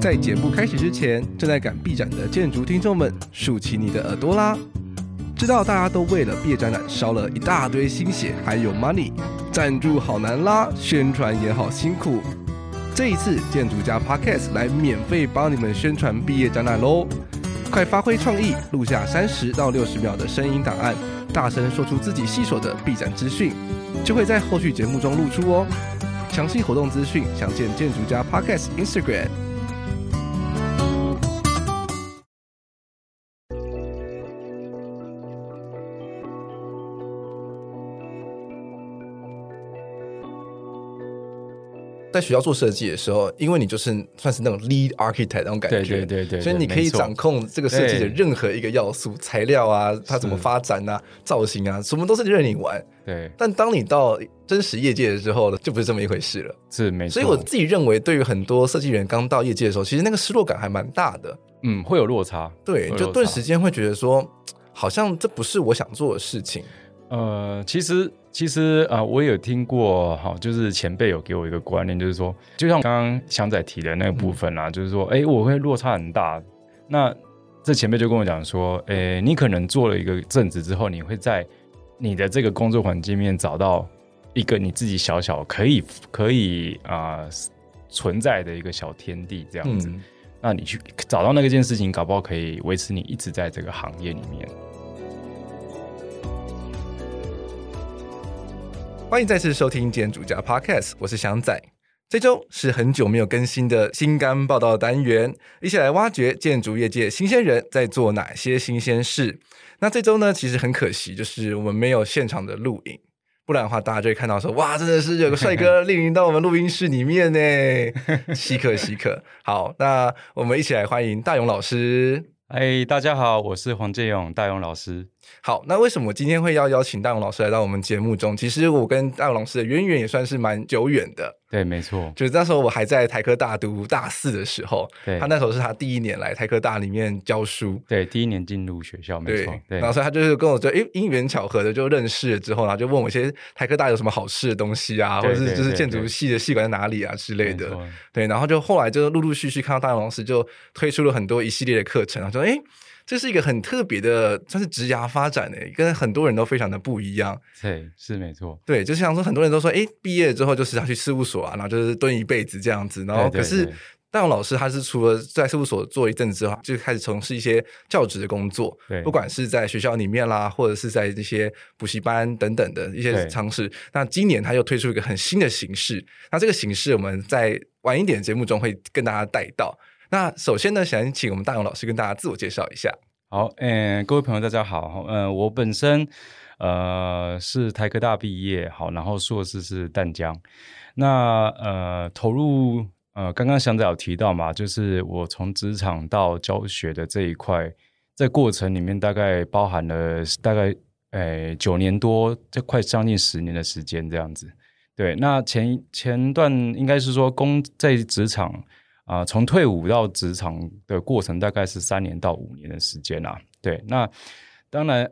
在节目开始之前，正在赶毕展的建筑听众们，竖起你的耳朵啦！知道大家都为了毕业展览烧了一大堆心血，还有 money，赞助好难拉，宣传也好辛苦。这一次，建筑家 Podcast 来免费帮你们宣传毕业展览喽！快发挥创意，录下三十到六十秒的声音档案，大声说出自己细琐的毕展资讯，就会在后续节目中露出哦。详细活动资讯，详见建筑家 Podcast Instagram。在学校做设计的时候，因为你就是算是那种 lead architect 那种感觉，对对对对，所以你可以掌控这个设计的任何一个要素，材料啊，它怎么发展啊，造型啊，什么都是任你玩。对，但当你到真实业界的时候呢，就不是这么一回事了。是没错。所以我自己认为，对于很多设计人刚到业界的时候，其实那个失落感还蛮大的。嗯，会有落差。对，就顿时间会觉得说，好像这不是我想做的事情。呃，其实其实啊、呃，我也有听过哈，就是前辈有给我一个观念，就是说，就像刚刚翔仔提的那个部分啊，嗯、就是说，哎，我会落差很大。那这前辈就跟我讲说，哎，你可能做了一个阵子之后，你会在你的这个工作环境面找到一个你自己小小可以可以啊、呃、存在的一个小天地这样子。嗯、那你去找到那个件事情，搞不好可以维持你一直在这个行业里面。欢迎再次收听建筑家 Podcast，我是祥仔。这周是很久没有更新的新肝报道单元，一起来挖掘建筑业界新鲜人在做哪些新鲜事。那这周呢，其实很可惜，就是我们没有现场的录影，不然的话，大家就会看到说，哇，真的是有个帅哥莅临到我们录音室里面呢，稀可稀可。好，那我们一起来欢迎大勇老师。哎，大家好，我是黄建勇，大勇老师。好，那为什么我今天会要邀请大勇老师来到我们节目中？其实我跟大勇老师的渊源也算是蛮久远的。对，没错，就是那时候我还在台科大读大四的时候，对，他那时候是他第一年来台科大里面教书，对，第一年进入学校，没错。对，对，然后所以他就是跟我说，哎，因缘巧合的就认识了之后，然后就问我一些台科大有什么好吃的东西啊，或者是就是建筑系的系馆在哪里啊之类的。对，然后就后来就陆陆续续看到大勇老师就推出了很多一系列的课程，然后说，哎。这是一个很特别的，算是职涯发展诶，跟很多人都非常的不一样。对，是没错。对，就像说很多人都说，诶，毕业之后就是要去事务所啊，然后就是蹲一辈子这样子。然后可是大勇老师他是除了在事务所做一阵子之后，就开始从事一些教职的工作。对，不管是在学校里面啦，或者是在这些补习班等等的一些尝试。那今年他又推出一个很新的形式。那这个形式我们在晚一点节目中会跟大家带到。那首先呢，想请我们大勇老师跟大家自我介绍一下。好，嗯、各位朋友，大家好。嗯、呃，我本身呃是台科大毕业，好，然后硕士是淡江。那呃投入呃刚刚翔仔有提到嘛，就是我从职场到教学的这一块，在过程里面大概包含了大概呃九年多，这快将近十年的时间这样子。对，那前前段应该是说工在职场。啊、呃，从退伍到职场的过程大概是三年到五年的时间啊。对，那当然，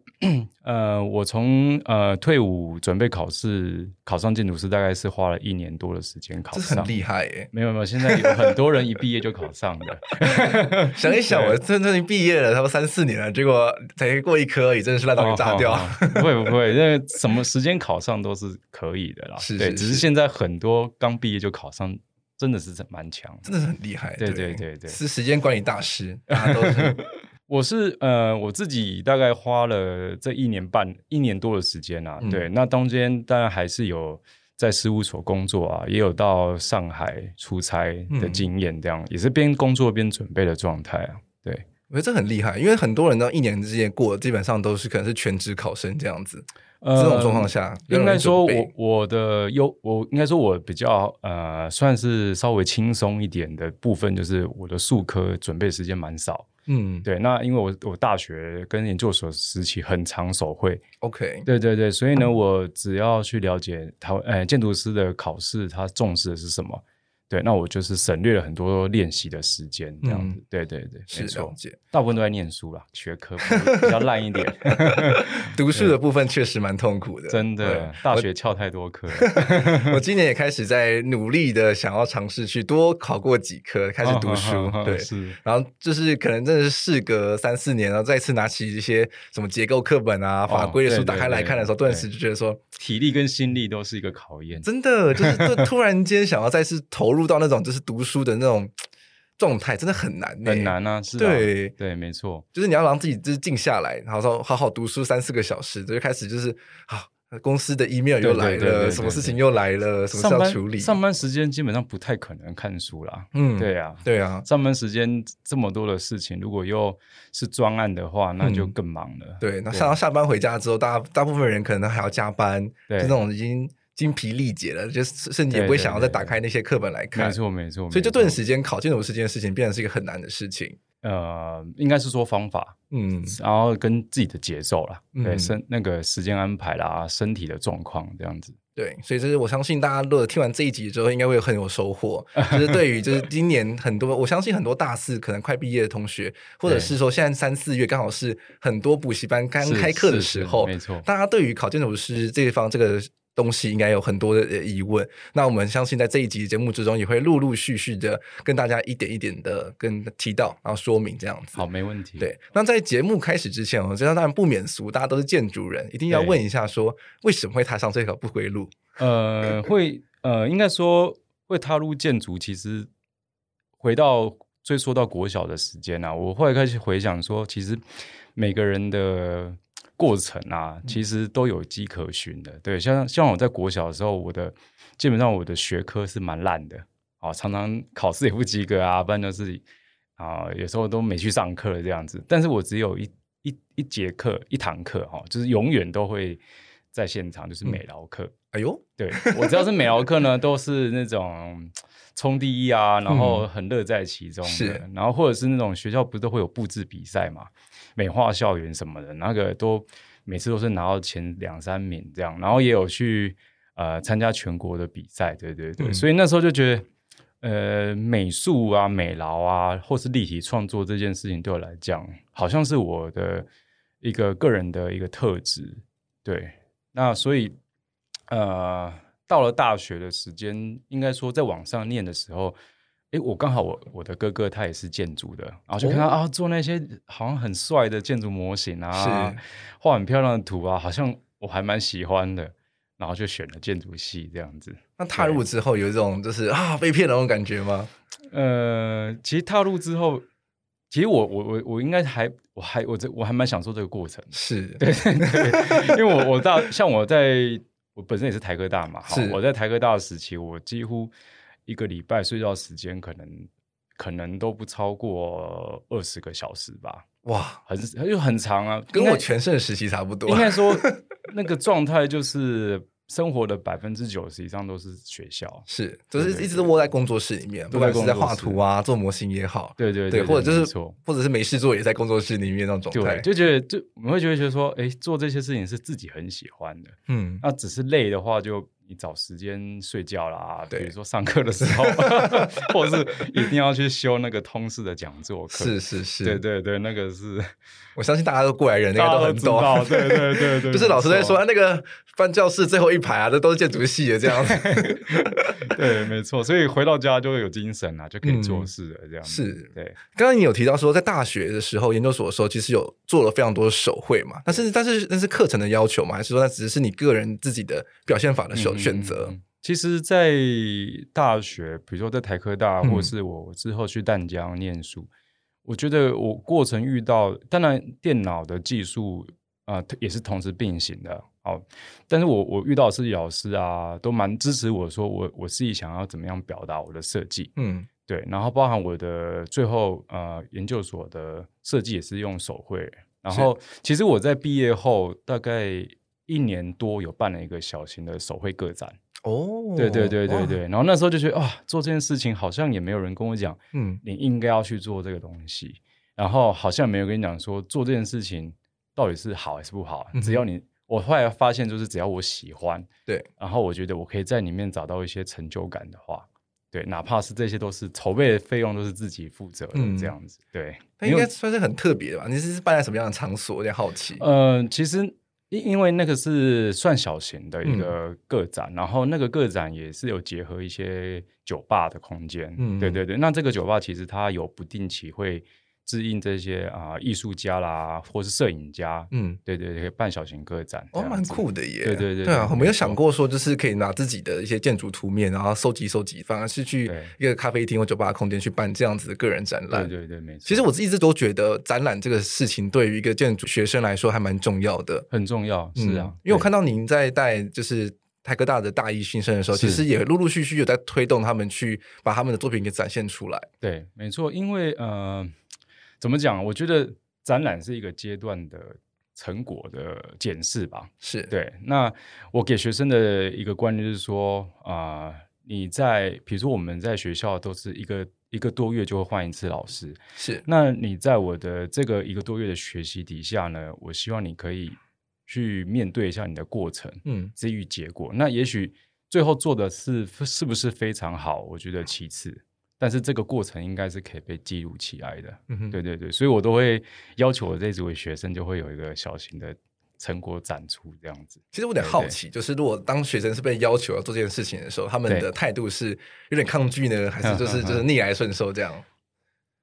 呃，我从呃退伍准备考试，考上建筑师，大概是花了一年多的时间考上。这很厉害耶！没有没有，现在有很多人一毕业就考上了。想一想，我真正毕业了，差不多三四年了，结果才过一科而已，真的是烂到给炸掉。哦哦哦、不会不会，因为什么时间考上都是可以的啦。是，是，是，对，只是现在很多刚毕业就考上。真的是蛮强，真的是很厉害。对对对对，是时间管理大师。大家都是，我是呃，我自己大概花了这一年半、一年多的时间啊。嗯、对，那中间当然还是有在事务所工作啊，也有到上海出差的经验，这样、嗯、也是边工作边准备的状态啊。对，我觉得这很厉害，因为很多人呢，一年之间过，基本上都是可能是全职考生这样子。呃，这种状况下，应该说我我的优，我应该说我比较呃，算是稍微轻松一点的部分，就是我的术科准备时间蛮少。嗯，对。那因为我我大学跟研究所时期很常手绘，OK，对对对，所以呢，我只要去了解他呃建筑师的考试，他重视的是什么，对，那我就是省略了很多练习的时间，这样子。嗯、对对对，是了解。大部分都在念书啦，学科比较烂一点。读书的部分确实蛮痛苦的，真的。大学翘太多课。我今年也开始在努力的想要尝试去多考过几科，开始读书。对，是。然后就是可能真的是事隔三四年，然后再次拿起一些什么结构课本啊、法规的书打开来看的时候，顿时就觉得说，体力跟心力都是一个考验。真的，就是就突然间想要再次投入。入到那种就是读书的那种状态，真的很难，很难啊！是啊，对对，没错，就是你要让自己就是静下来，然后说好好读书三四个小时，就开始就是啊，公司的 email 又来了，什么事情又来了，什么事要处理。上班时间基本上不太可能看书啦。嗯，对啊，对啊，上班时间这么多的事情，如果又是专案的话，那就更忙了。对，那上到下班回家之后，大大部分人可能还要加班，就那种已经。精疲力竭了，就甚至也不会想要再打开那些课本来看。没错，没错。所以就顿时间考建筑师这件事情，变成是一个很难的事情。呃，应该是说方法，嗯，然后跟自己的节奏啦，嗯、对身那个时间安排啦，身体的状况这样子。对，所以这是我相信大家如果听完这一集之后，应该会很有收获。就是对于就是今年很多，我相信很多大四可能快毕业的同学，或者是说现在三四月刚好是很多补习班刚开课的时候，没错。大家对于考建筑师这一方这个。东西应该有很多的疑问，那我们相信在这一集节目之中也会陆陆续续的跟大家一点一点的跟提到，然后说明这样子。好，没问题。对，那在节目开始之前，我觉得当然不免俗，大家都是建筑人，一定要问一下说，说为什么会踏上这条不归路？呃，会呃，应该说会踏入建筑，其实回到追溯到国小的时间啊，我会开始回想说，其实每个人的。过程啊，其实都有迹可循的。对，像像我在国小的时候，我的基本上我的学科是蛮烂的，啊，常常考试也不及格啊，不然就是啊，有时候都没去上课这样子。但是我只有一一一节课一堂课哈，就是永远都会在现场，就是美劳课。哎呦，对，我只要是美劳课呢，都是那种冲第一啊，然后很乐在其中的。是，然后或者是那种学校不是都会有布置比赛嘛？美化校园什么的，那个都每次都是拿到前两三名这样，然后也有去呃参加全国的比赛，对对对，嗯、所以那时候就觉得呃美术啊、美劳啊，或是立体创作这件事情对我来讲，好像是我的一个个人的一个特质，对，那所以呃到了大学的时间，应该说在网上念的时候。哎，我刚好我我的哥哥他也是建筑的，然后就看他、哦、啊做那些好像很帅的建筑模型啊，是画很漂亮的图啊，好像我还蛮喜欢的，然后就选了建筑系这样子。那踏入之后有一种就是啊被骗的那种感觉吗？呃，其实踏入之后，其实我我我我应该还我还我这我还蛮享受这个过程，是对，对，因为我我大像我在我本身也是台科大嘛，好是我在台科大的时期，我几乎。一个礼拜睡觉时间可能可能都不超过二十个小时吧，哇，很又很长啊，跟我全盛时期差不多。应该说 那个状态就是。生活的百分之九十以上都是学校，是，就是一直都窝在工作室里面，不管是在画图啊、做模型也好，对对对，或者就是，或者是没事做也在工作室里面那种状态，就觉得就我们会觉得觉得说，哎，做这些事情是自己很喜欢的，嗯，那只是累的话，就你找时间睡觉啦，比如说上课的时候，或者是一定要去修那个通识的讲座课，是是是，对对对，那个是，我相信大家都过来人，那个都很懂，对对对对，就是老师在说那个翻教室最后一。排啊，这都是建筑系的这样子，对，没错，所以回到家就会有精神啊，就可以做事了，这样是。对，刚刚你有提到说，在大学的时候，研究所的时候，其实有做了非常多的手绘嘛，但是但是那是课程的要求嘛，还是说那只是你个人自己的表现法的选选择、嗯？其实，在大学，比如说在台科大，或是我之后去淡江念书，嗯、我觉得我过程遇到，当然电脑的技术啊、呃，也是同时并行的。好，但是我我遇到的设计老师啊，都蛮支持我说我我自己想要怎么样表达我的设计，嗯，对，然后包含我的最后呃研究所的设计也是用手绘，然后其实我在毕业后大概一年多有办了一个小型的手绘个展，哦，对对对对对，然后那时候就觉得哇，做这件事情好像也没有人跟我讲，嗯，你应该要去做这个东西，然后好像没有跟你讲说做这件事情到底是好还是不好，嗯、只要你。我后来发现，就是只要我喜欢，对，然后我觉得我可以在里面找到一些成就感的话，对，哪怕是这些都是筹备的费用都是自己负责的这样子。嗯、对，那应该算是很特别的吧？你是办在什么样的场所？有点好奇。嗯、呃，其实因因为那个是算小型的一个个展，嗯、然后那个个展也是有结合一些酒吧的空间。嗯，对对对。那这个酒吧其实它有不定期会。指引这些啊，艺术家啦，或是摄影家，嗯，对对对，办小型个展，哦，蛮酷的耶，对对对，对啊，我没有想过说，就是可以拿自己的一些建筑图面，然后收集收集，反而是去一个咖啡厅或酒吧的空间去办这样子的个人展览，对对对，没错。其实我一直都觉得展览这个事情对于一个建筑学生来说还蛮重要的，很重要，是啊，因为我看到您在带就是台科大的大一新生的时候，其实也陆陆续续有在推动他们去把他们的作品给展现出来，对，没错，因为呃。怎么讲？我觉得展览是一个阶段的成果的检视吧。是对。那我给学生的一个观念就是说，啊、呃，你在比如说我们在学校都是一个一个多月就会换一次老师。是。那你在我的这个一个多月的学习底下呢，我希望你可以去面对一下你的过程，嗯，至于结果。那也许最后做的是是不是非常好？我觉得其次。但是这个过程应该是可以被记录起来的，嗯、哼对对对，所以我都会要求我这几位学生就会有一个小型的成果展出这样子。其实我有点好奇，对对就是如果当学生是被要求要做这件事情的时候，他们的态度是有点抗拒呢，对还是就是 就是逆来顺受这样？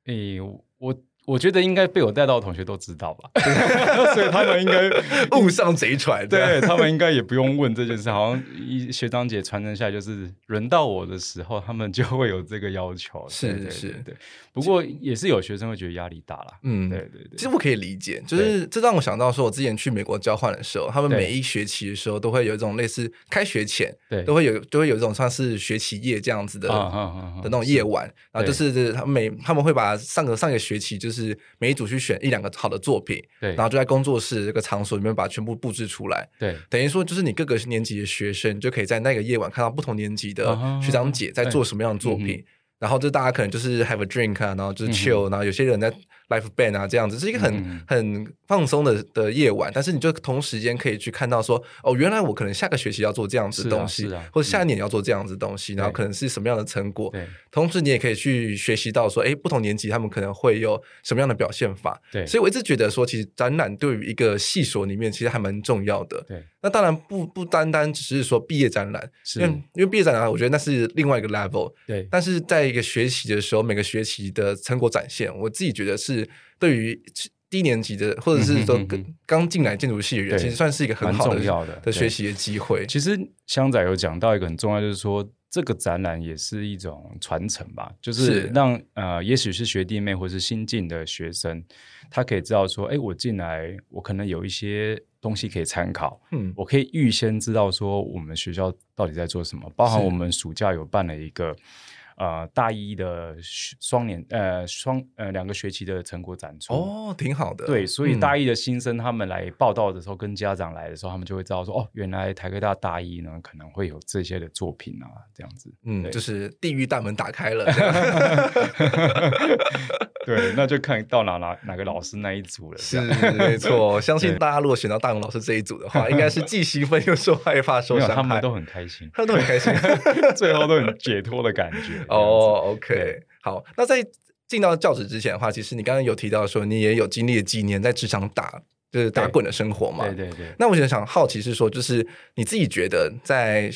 诶，我。我觉得应该被我带到的同学都知道吧，所以他们应该 误上贼船。对，他们应该也不用问这件事，好像一学长姐传承下来，就是轮到我的时候，他们就会有这个要求。是是，对。不过也是有学生会觉得压力大了。嗯，对对对。其实我可以理解，就是这让我想到说，我之前去美国交换的时候，他们每一学期的时候都会有一种类似开学前，对，都会有都会有一种像是学期夜这样子的的那种夜晚，然后就是他们每他们会把上个上个学期就是。是每一组去选一两个好的作品，对，然后就在工作室这个场所里面把全部布置出来，对，等于说就是你各个年级的学生就可以在那个夜晚看到不同年级的学长姐在做什么样的作品，然后就大家可能就是 have a drink 啊，然后就是 chill，然后有些人在。Live band 啊，这样子是一个很、嗯、很放松的的夜晚，但是你就同时间可以去看到说，哦，原来我可能下个学期要做这样子东西，啊啊、或者下一年要做这样子东西，嗯、然后可能是什么样的成果。对，同时你也可以去学习到说，哎，不同年级他们可能会有什么样的表现法。对，所以我一直觉得说，其实展览对于一个系所里面其实还蛮重要的。对，那当然不不单单只是说毕业展览，是因为因为毕业展览，我觉得那是另外一个 level。对，但是在一个学习的时候，每个学期的成果展现，我自己觉得是。对于低年级的，或者是说刚进来建筑系的人，其实算是一个很好的的学习的机会。其实香仔有讲到一个很重要，就是说这个展览也是一种传承吧，就是让呃，也许是学弟妹或是新进的学生，他可以知道说，哎，我进来，我可能有一些东西可以参考，嗯，我可以预先知道说我们学校到底在做什么，包含我们暑假有办了一个。呃，大一的双年呃双呃两个学期的成果展出哦，挺好的。对，所以大一的新生他们来报道的时候，嗯、跟家长来的时候，他们就会知道说，哦，原来台科大大一呢可能会有这些的作品啊，这样子。嗯，就是地狱大门打开了。对，那就看到哪哪哪个老师那一组了。是没 错，相信大家如果选到大龙老师这一组的话，应该是既兴奋又受害怕受伤害。他们都很开心，他们都很开心，最后都很解脱的感觉。哦、oh，OK，好。那在进到教职之前的话，其实你刚刚有提到说，你也有经历了几年在职场打就是打滚的生活嘛？对对对。那我想想好奇是说，就是你自己觉得在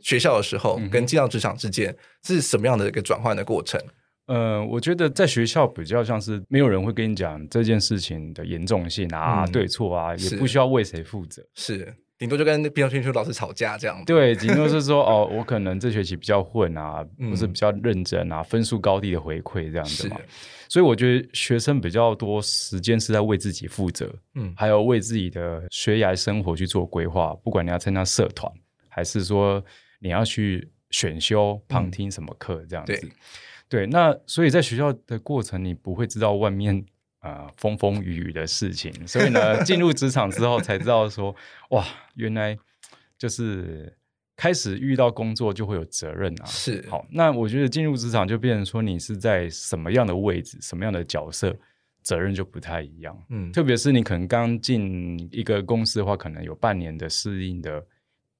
学校的时候跟进到职场之间是什么样的一个转换的过程？呃，我觉得在学校比较像是没有人会跟你讲这件事情的严重性啊、嗯、对错啊，也不需要为谁负责，是顶多就跟毕业训练老师吵架这样。对，顶多是说哦，我可能这学期比较混啊，嗯、不是比较认真啊，分数高低的回馈这样子嘛。是所以我觉得学生比较多时间是在为自己负责，嗯，还有为自己的学涯生活去做规划。不管你要参加社团，还是说你要去选修旁听什么课这样子。嗯对，那所以在学校的过程，你不会知道外面啊、呃、风风雨雨的事情，所以呢，进入职场之后才知道说，哇，原来就是开始遇到工作就会有责任啊。是，好，那我觉得进入职场就变成说，你是在什么样的位置，什么样的角色，责任就不太一样。嗯，特别是你可能刚进一个公司的话，可能有半年的适应的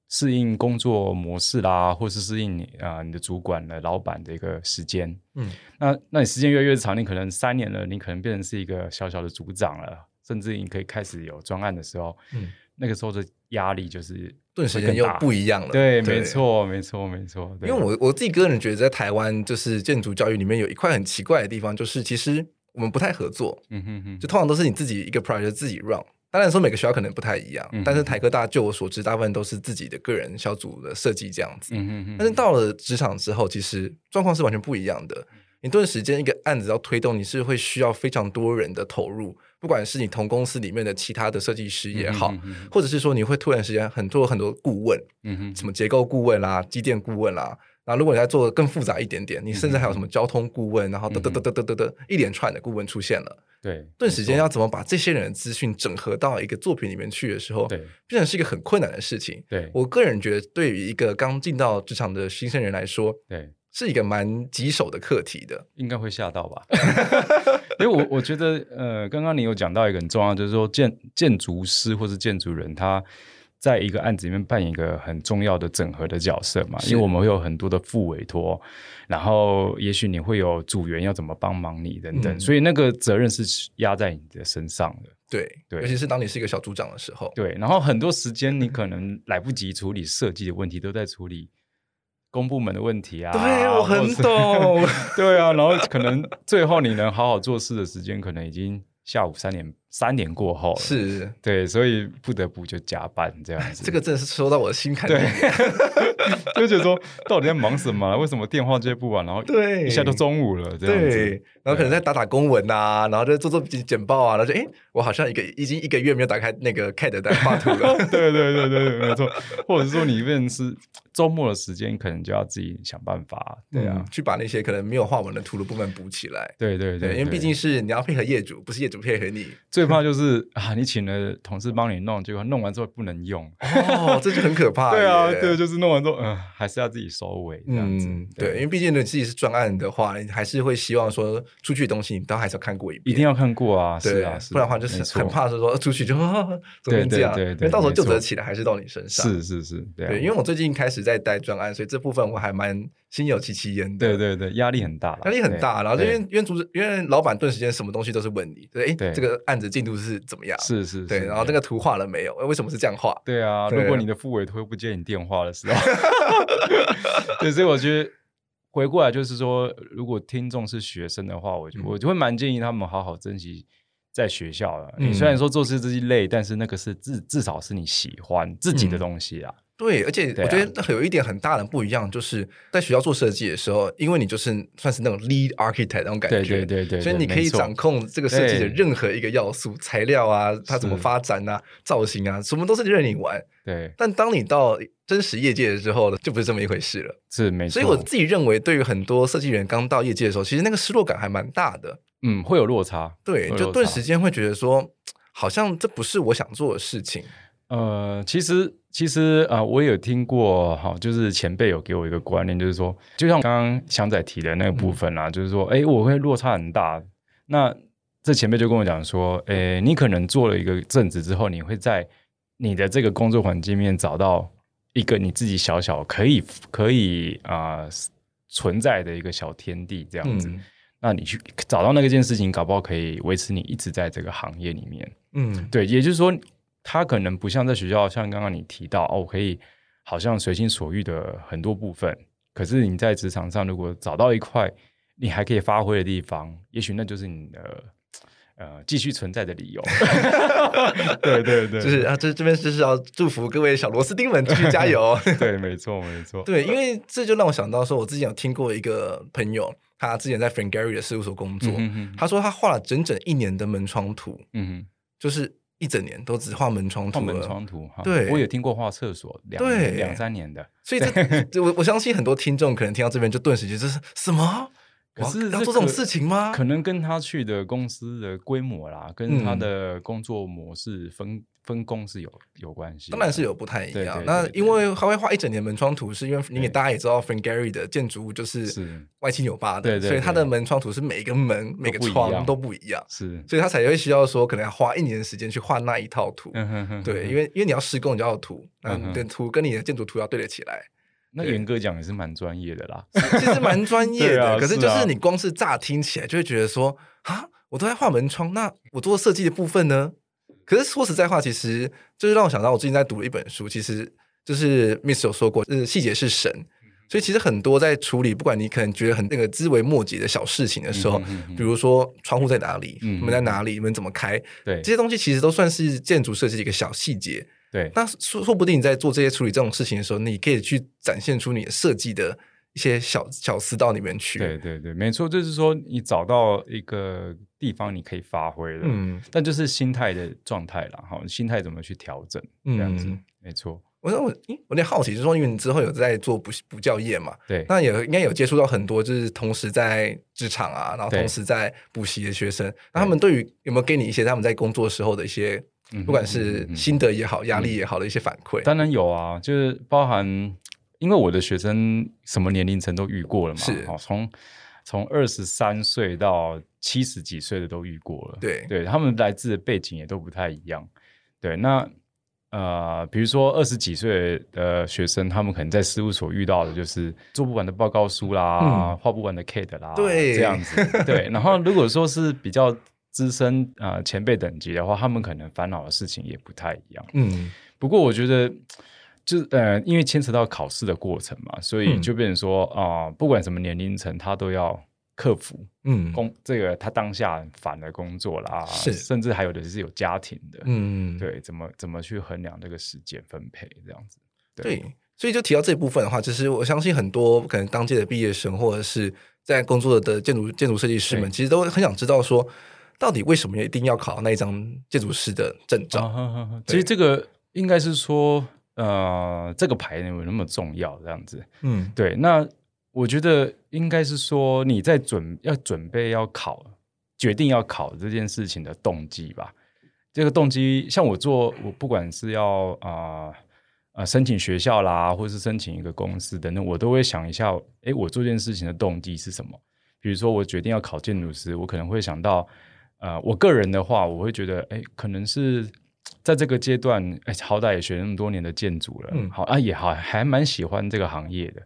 适应工作模式啦，或是适应你啊、呃、你的主管的老板的一个时间。嗯，那那你时间越来越长，你可能三年了，你可能变成是一个小小的组长了，甚至你可以开始有专案的时候，嗯，那个时候的压力就是顿时间又不一样了。对，对没错，没错，没错。因为我我自己个人觉得，在台湾就是建筑教育里面有一块很奇怪的地方，就是其实我们不太合作。嗯哼哼，就通常都是你自己一个 project 自己 run。当然说每个学校可能不太一样，嗯、但是台科大就我所知，大部分都是自己的个人小组的设计这样子。嗯、哼哼但是到了职场之后，其实状况是完全不一样的。你顿时间一个案子要推动，你是会需要非常多人的投入，不管是你同公司里面的其他的设计师也好，嗯、哼哼或者是说你会突然时间很多很多顾问，嗯、哼什么结构顾问啦、机电顾问啦。然后，如果你要做的更复杂一点点，你甚至还有什么交通顾问，嗯、然后嘚嘚嘚嘚嘚嘚嘚，一连串的顾问出现了。对，顿时间要怎么把这些人的资讯整合到一个作品里面去的时候，对，变成是一个很困难的事情。对，我个人觉得，对于一个刚进到职场的新生人来说，对，是一个蛮棘手的课题的。应该会吓到吧？因为我我觉得，呃，刚刚你有讲到一个很重要，就是说建建筑师或是建筑人他。在一个案子里面扮演一个很重要的整合的角色嘛，因为我们会有很多的副委托，然后也许你会有组员要怎么帮忙你等等，嗯、所以那个责任是压在你的身上的。对对，对尤其是当你是一个小组长的时候。对，然后很多时间你可能来不及处理设计的问题，都在处理公部门的问题啊。对，我很懂。对啊，然后可能最后你能好好做事的时间，可能已经下午三点。三点过后是对，所以不得不就加班这样子。这个真的是说到我的心坎里。对，就觉得说到底在忙什么？为什么电话接不完？然后对，一下都中午了这样子。对，然后可能在打打公文啊，然后就做做简简报啊，然后就哎，我好像一个已经一个月没有打开那个 CAD 的画图了。对对对对，没错。或者是说你一个人是周末的时间，可能就要自己想办法，对啊，去把那些可能没有画完的图的部分补起来。对对对，因为毕竟是你要配合业主，不是业主配合你。最怕就是啊，你请了同事帮你弄，结果弄完之后不能用，哦，这就很可怕。对啊，对，就是弄完之后，嗯，还是要自己收尾这样子。对，因为毕竟你自己是专案的话，你还是会希望说出去的东西你都还是要看过一遍，一定要看过啊，是啊，不然的话就是很怕是说出去就怎么这样，对，因为到时候就得起来还是到你身上。是是是，对，因为我最近开始在带专案，所以这部分我还蛮。心有戚戚焉的，对对对，压力很大，压力很大。然后因为因为组织，因为老板顿时间什么东西都是问你，对，哎，这个案子进度是怎么样？是是，对。然后这个图画了没有？为什么是这样画？对啊，如果你的副委托不接你电话的时候，对，所以我觉得回过来就是说，如果听众是学生的话，我就我就会蛮建议他们好好珍惜在学校了。你虽然说做事这些累，但是那个是至至少是你喜欢自己的东西啊。对，而且我觉得有一点很大的不一样，就是在学校做设计的时候，因为你就是算是那种 lead architect 那种感觉，对对对对，所以你可以掌控这个设计的任何一个要素，材料啊，它怎么发展啊，造型啊，什么都是任你玩。对，但当你到真实业界的时候呢，就不是这么一回事了。是没错。所以我自己认为，对于很多设计人刚到业界的时候，其实那个失落感还蛮大的。嗯，会有落差。对，就顿时间会觉得说，好像这不是我想做的事情。呃，其实其实啊、呃，我有听过哈，就是前辈有给我一个观念，就是说，就像刚刚翔仔提的那个部分啊，嗯、就是说，哎，我会落差很大。那这前辈就跟我讲说，哎，你可能做了一个阵子之后，你会在你的这个工作环境面找到一个你自己小小可以可以啊、呃、存在的一个小天地这样子。嗯、那你去找到那个件事情，搞不好可以维持你一直在这个行业里面。嗯，对，也就是说。他可能不像在学校，像刚刚你提到哦，我可以好像随心所欲的很多部分。可是你在职场上，如果找到一块你还可以发挥的地方，也许那就是你的呃继续存在的理由。对对对，就是啊，这这边就是要祝福各位小螺丝钉们继续加油。对，没错没错。对，因为这就让我想到说，我之前有听过一个朋友，他之前在 Frank Gehry 的事务所工作，嗯、哼他说他画了整整一年的门窗图，嗯，就是。一整年都只画门窗图，画门窗图。对，我有听过画厕所两对两三年的，所以这我我相信很多听众可能听到这边就顿时觉得这是什么？可是要做这种事情吗？可能跟他去的公司的规模啦，跟他的工作模式分分工是有有关系，当然是有不太一样。那因为他会画一整年门窗图，是因为你大家也知道，Frank Gehry 的建筑物就是歪七扭八的，所以他的门窗图是每个门每个窗都不一样，是，所以他才会需要说可能要花一年的时间去画那一套图。嗯、对，因为因为你要施工，你就要图，嗯，你的图跟你的建筑图要对得起来。那严格讲也是蛮专业的啦，其实蛮专业的、啊。可是就是你光是乍听起来就会觉得说啊，我都在画门窗，那我做设计的部分呢？可是说实在话，其实就是让我想到我最近在读了一本书，其实就是 Miss 有说过，就是细节是神。所以其实很多在处理，不管你可能觉得很那个枝微末节的小事情的时候，比如说窗户在哪里，门在哪里，门怎么开，对，这些东西其实都算是建筑设计的一个小细节。对，那说说不定你在做这些处理这种事情的时候，你可以去展现出你的设计的一些小小思到里面去。对对对，没错，就是说你找到一个地方你可以发挥的，嗯，但就是心态的状态啦，哈，心态怎么去调整，这样子，嗯、没错。我说我，我有点好奇，就是说，因为你之后有在做补补教业嘛，对，那也应该有接触到很多，就是同时在职场啊，然后同时在补习的学生，那他们对于有没有给你一些他们在工作时候的一些。不管是心得也好，压力也好的一些反馈，当然有啊，就是包含，因为我的学生什么年龄层都遇过了嘛，是，从从二十三岁到七十几岁的都遇过了，对，对他们来自的背景也都不太一样，对，那呃，比如说二十几岁的学生，他们可能在事务所遇到的就是做不完的报告书啦，嗯、画不完的 CAD 啦，对，这样子，对，然后如果说是比较。资深啊、呃，前辈等级的话，他们可能烦恼的事情也不太一样。嗯，不过我觉得，就呃，因为牵扯到考试的过程嘛，所以就变成说啊、嗯呃，不管什么年龄层，他都要克服。嗯，工这个他当下很烦的工作啦，是，甚至还有的是有家庭的。嗯，对，怎么怎么去衡量这个时间分配这样子对？对，所以就提到这部分的话，其实我相信很多可能当届的毕业生或者是在工作的建筑建筑设计师们，其实都很想知道说。到底为什么一定要考那一张建筑师的证照？啊、其实这个应该是说，呃，这个牌有那么重要？这样子，嗯，对。那我觉得应该是说，你在准要准备要考，决定要考这件事情的动机吧。这个动机，像我做，我不管是要啊啊、申请学校啦，或是申请一个公司等等，我都会想一下，哎，我做这件事情的动机是什么？比如说，我决定要考建筑师，我可能会想到。呃，我个人的话，我会觉得，哎，可能是在这个阶段，哎，好歹也学那么多年的建筑了，嗯，好啊，也好，还蛮喜欢这个行业的。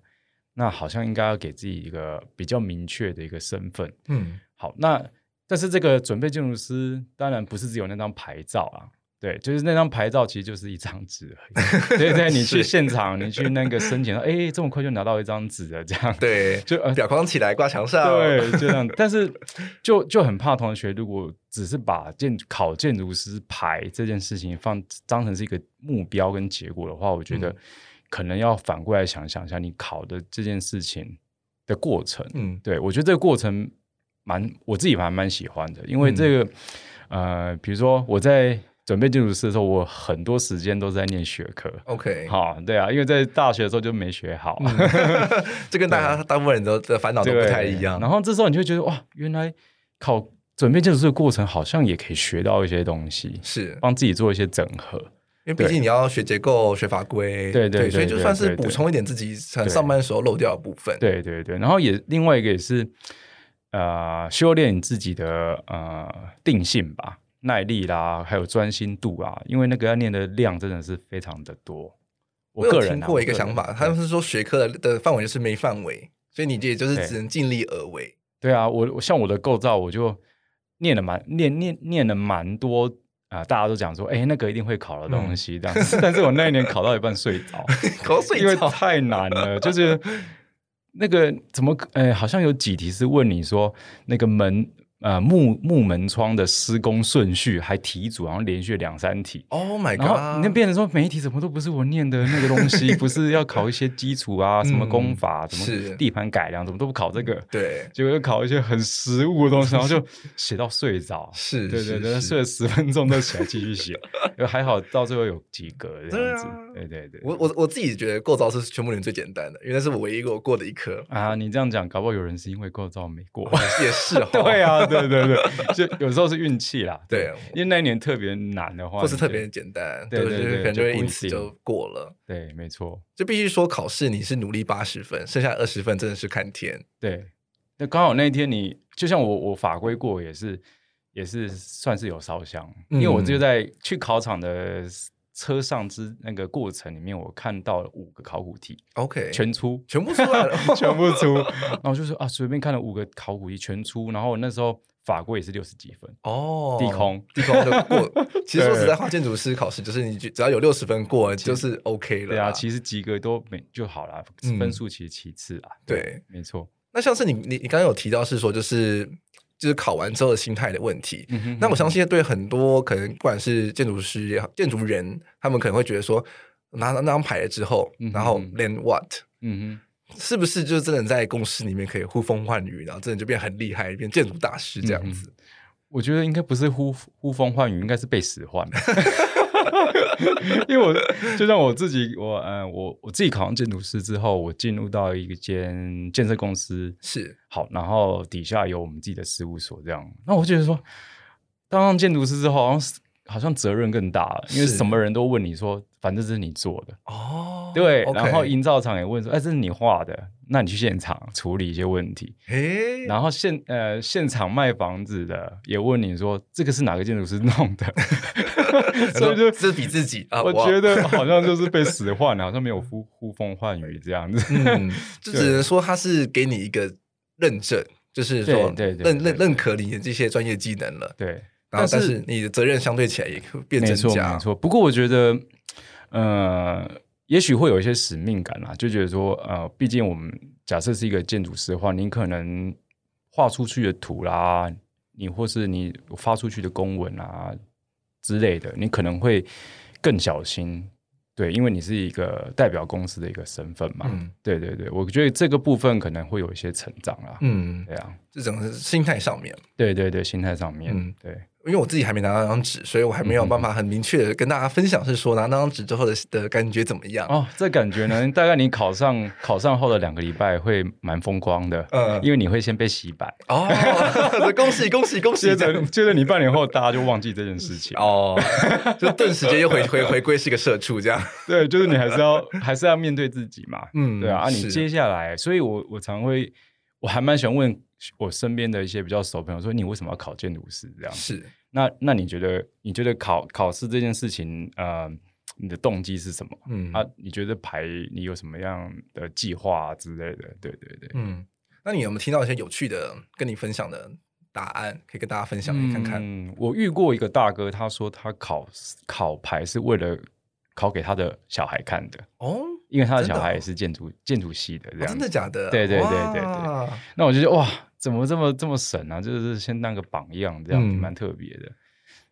那好像应该要给自己一个比较明确的一个身份，嗯，好，那但是这个准备建筑师，当然不是只有那张牌照啊。对，就是那张牌照，其实就是一张纸而已。对对，你去现场，你去那个申请，哎，这么快就拿到一张纸了，这样。对，就呃，裱框起来挂墙上。对，就这样。但是就就很怕同学，如果只是把建考建筑师牌这件事情放当成是一个目标跟结果的话，我觉得可能要反过来想想一下，你考的这件事情的过程。嗯，对，我觉得这个过程蛮，我自己还蛮喜欢的，因为这个、嗯、呃，比如说我在。准备建筑师的时候，我很多时间都在念学科。OK，好，对啊，因为在大学的时候就没学好，嗯、这跟大家大部分人都的烦恼都不太一样。然后这时候你就觉得哇，原来考准备建筑师的过程好像也可以学到一些东西，是帮自己做一些整合。因为毕竟你要学结构、学法规，对对，对，所以就算是补充一点自己上班时候漏掉的部分。对对对，然后也另外一个也是呃，修炼你自己的呃定性吧。耐力啦，还有专心度啊，因为那个要念的量真的是非常的多。我个人、听过一个想法，他们是说学科的的范围就是没范围，所以你也就是只能尽力而为。对啊，我像我的构造，我就念了蛮念念念了蛮多啊、呃，大家都讲说，哎、欸，那个一定会考的东西，这样子。但是我那一年考到一半睡着，考睡着，因为太难了，就是那个怎么，哎、欸，好像有几题是问你说那个门。呃，木木门窗的施工顺序还题组，然后连续两三题。Oh my god！然后那变成说每一题怎么都不是我念的那个东西，不是要考一些基础啊，什么功法，什么地盘改良，怎么都不考这个。对，结果又考一些很实务的东西，然后就写到睡着。是，对对对，睡了十分钟都起来继续写，还好到最后有及格这样子。对对对，我我我自己觉得构造是全部里面最简单的，因为那是我唯一给我过的一科。啊，你这样讲，搞不好有人是因为构造没过。也是，对啊。对对对，就有时候是运气啦。对，因为那一年特别难的话，或是特别简单，对对对，可能就会因此就过了。对，没错。就必须说考试你是努力八十分，剩下二十分真的是看天。对，那刚好那一天你就像我，我法规过也是也是算是有烧香，因为我就在去考场的。车上之那个过程里面，我看到了五个考古题，OK，全出，全部出来了，全部出。然后就说啊，随便看了五个考古题全出。然后那时候法规也是六十几分哦，地空地空就过。其实说实在话，建筑师考试就是你只要有六十分过，就是 OK 了。对啊，其实及格都没就好了，分数其实其次啊。对，没错。那像是你你你刚刚有提到是说就是。就是考完之后的心态的问题。嗯哼嗯哼，那我相信对很多可能不管是建筑师也好，建筑人，他们可能会觉得说，拿到那张牌了之后，嗯、然后 then what？嗯哼，是不是就真的在公司里面可以呼风唤雨，然后真的就变很厉害，变建筑大师这样子？嗯、我觉得应该不是呼呼风唤雨，应该是被使唤。因为我就像我自己，我嗯，我我自己考上建筑师之后，我进入到一间建设公司，是好，然后底下有我们自己的事务所，这样。那我觉得说，当上建筑师之后，好像好像责任更大了，因为什么人都问你说，反正这是你做的哦，对。Okay 然后营造厂也问说，哎，这是你画的，那你去现场处理一些问题。诶然后现呃现场卖房子的也问你说，这个是哪个建筑师弄的？所以就自比自己啊，我觉得好像就是被使唤了，好像没有呼呼风唤雨这样子。嗯，就只能说他是给你一个认证，就是说认认认可你的这些专业技能了。对，然后但是你的责任相对起来也会变增加。没错，不过我觉得，呃，也许会有一些使命感啦，就觉得说，呃，毕竟我们假设是一个建筑师的话，你可能画出去的图啦，你或是你发出去的公文啊。之类的，你可能会更小心，对，因为你是一个代表公司的一个身份嘛。嗯，对对对，我觉得这个部分可能会有一些成长啦。嗯，对啊，这种是心态上面。对对对，心态上面，嗯，对。因为我自己还没拿到那张纸，所以我还没有办法很明确的跟大家分享，是说拿那张纸之后的的感觉怎么样？哦，这感觉呢，大概你考上 考上后的两个礼拜会蛮风光的，嗯，因为你会先被洗白哦，恭喜恭喜恭喜！接着接着你半年后大家就忘记这件事情哦，就顿时间又回回回归是一个社畜这样。对，就是你还是要还是要面对自己嘛，嗯，对啊，啊，你接下来，所以我我常会我还蛮喜欢问我身边的一些比较熟朋友说，你为什么要考建筑师这样？是。那那你觉得你觉得考考试这件事情，呃，你的动机是什么？嗯啊，你觉得牌你有什么样的计划啊之类的？对对对，嗯，那你有没有听到一些有趣的跟你分享的答案，可以跟大家分享看看？嗯，我遇过一个大哥，他说他考考牌是为了考给他的小孩看的哦，因为他的小孩也是建筑建筑系的这样，真的假的？对对对对对，那我就觉得哇。怎么这么这么神啊？就是先当个榜样，这样子蛮特别的。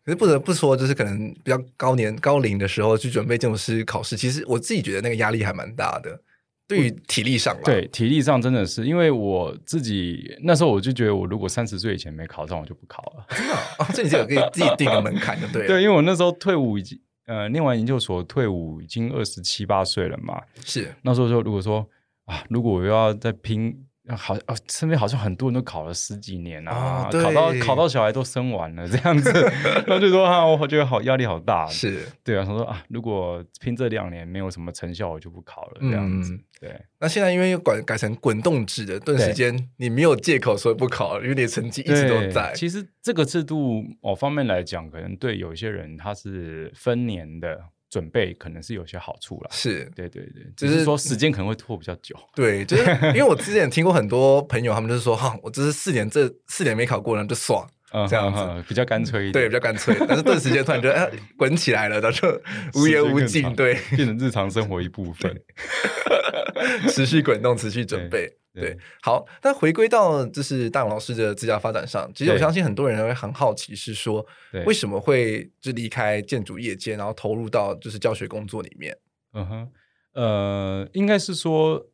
可是不得不说，就是可能比较高年高龄的时候去准备建筑师考试，其实我自己觉得那个压力还蛮大的。对于体力上，对体力上真的是，因为我自己那时候我就觉得，我如果三十岁以前没考上，我就不考了。真的啊？这你就可以自己定个门槛，就对了。对，因为我那时候退伍已经呃念完研究所退伍已经二十七八岁了嘛。是那时候就如果说啊，如果我要再拼。好哦，身边好像很多人都考了十几年啊，哦、考到考到小孩都生完了这样子，然后就说啊，我觉得好压力好大，是对啊，他说啊，如果拼这两年没有什么成效，我就不考了这样子。嗯、对，那现在因为又改改成滚动制的，顿时间你没有借口说不考了，因为你的成绩一直都在。其实这个制度某方面来讲，可能对有些人他是分年的。准备可能是有些好处了，是。对对对，只是说时间可能会拖比较久。对，就是因为我之前听过很多朋友，他们就是说哈，我这是四年，这四年没考过，然后就爽，这样子。比较干脆一点，对，比较干脆。但是顿时间突然觉得 哎，滚起来了，然后就无言无尽，对，变成日常生活一部分，持续滚动，持续准备。对，好，那回归到就是大勇老师的自家发展上，其实我相信很多人会很好奇，是说为什么会就离开建筑业界，然后投入到就是教学工作里面？嗯哼，呃，应该是说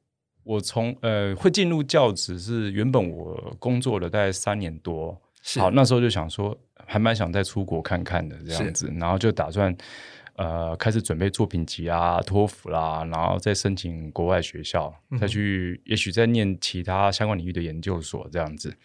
我从呃会进入教职是原本我工作了大概三年多，是好，那时候就想说还蛮想再出国看看的这样子，然后就打算。呃，开始准备作品集啊，托福啦，然后再申请国外学校，再去，也许再念其他相关领域的研究所这样子。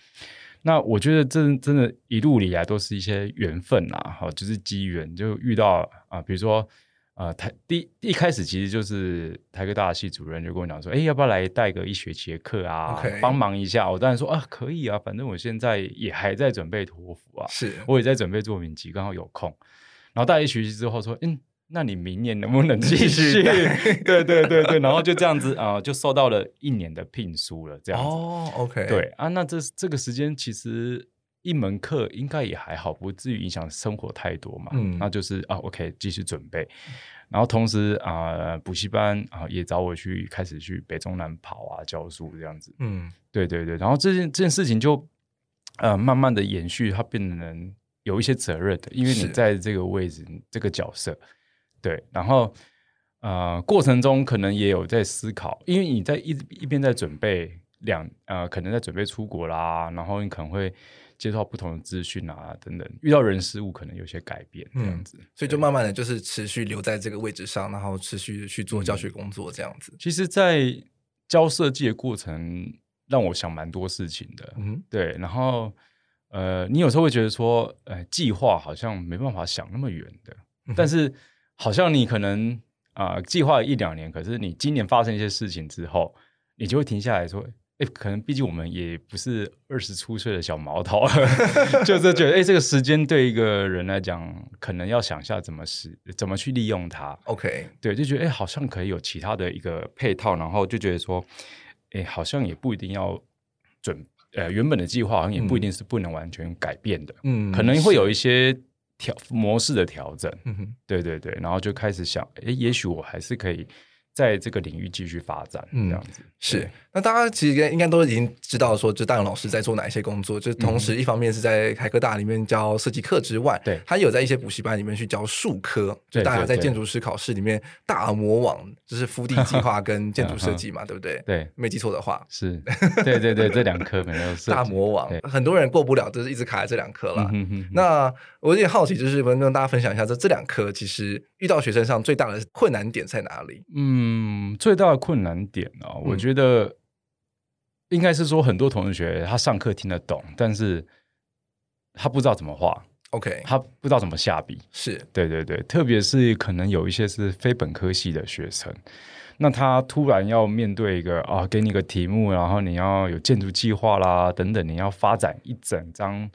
那我觉得这真的，一路以来都是一些缘分啦，哈，就是机缘，就遇到啊，比如说呃，台第一开始其实就是台科大的系主任就跟我讲说，哎，要不要来带个一学期的课啊.帮忙一下？我当然说啊，可以啊，反正我现在也还在准备托福啊，是，我也在准备作品集，刚好有空。然后大一学期之后说，嗯。那你明年能不能继续？对对对对，然后就这样子啊、呃，就受到了一年的聘书了，这样子。哦，OK。对啊，那这这个时间其实一门课应该也还好，不至于影响生活太多嘛。嗯，那就是啊，OK，继续准备。然后同时啊、呃，补习班啊也找我去开始去北中南跑啊，教书这样子。嗯，对对对。然后这件这件事情就呃慢慢的延续，它变成有一些责任的，因为你在这个位置这个角色。对，然后呃，过程中可能也有在思考，因为你在一一边在准备两呃，可能在准备出国啦，然后你可能会接触到不同的资讯啊等等，遇到人事物可能有些改变这样子，嗯，所以就慢慢的就是持续留在这个位置上，然后持续去做教学工作这样子。嗯，其实，在教设计的过程，让我想蛮多事情的，嗯，对，然后呃，你有时候会觉得说，呃，计划好像没办法想那么远的，嗯，但是。好像你可能啊、呃、计划一两年，可是你今年发生一些事情之后，你就会停下来说：“哎，可能毕竟我们也不是二十出岁的小毛头，就是觉得哎，这个时间对一个人来讲，可能要想一下怎么使怎么去利用它。OK，对，就觉得哎，好像可以有其他的一个配套，然后就觉得说，哎，好像也不一定要准呃原本的计划，好像也不一定是不能完全改变的，嗯，可能会有一些。调模式的调整，嗯哼，对对对，然后就开始想，哎，也许我还是可以。在这个领域继续发展，嗯，这样子是。那大家其实应该都已经知道，说就大勇老师在做哪一些工作。就同时，一方面是在台科大里面教设计课之外，对，他有在一些补习班里面去教数科。就大家在建筑师考试里面大魔王，就是复地计划跟建筑设计嘛，对不对？对，没记错的话是。对对对，这两科没有 大魔王，很多人过不了，就是一直卡在这两科了。那我有点好奇，就是能跟大家分享一下，这这两科其实遇到学生上最大的困难点在哪里？嗯。嗯，最大的困难点啊，我觉得应该是说，很多同学他上课听得懂，但是他不知道怎么画。OK，他不知道怎么下笔。是，对对对，特别是可能有一些是非本科系的学生，那他突然要面对一个啊，给你个题目，然后你要有建筑计划啦等等，你要发展一整张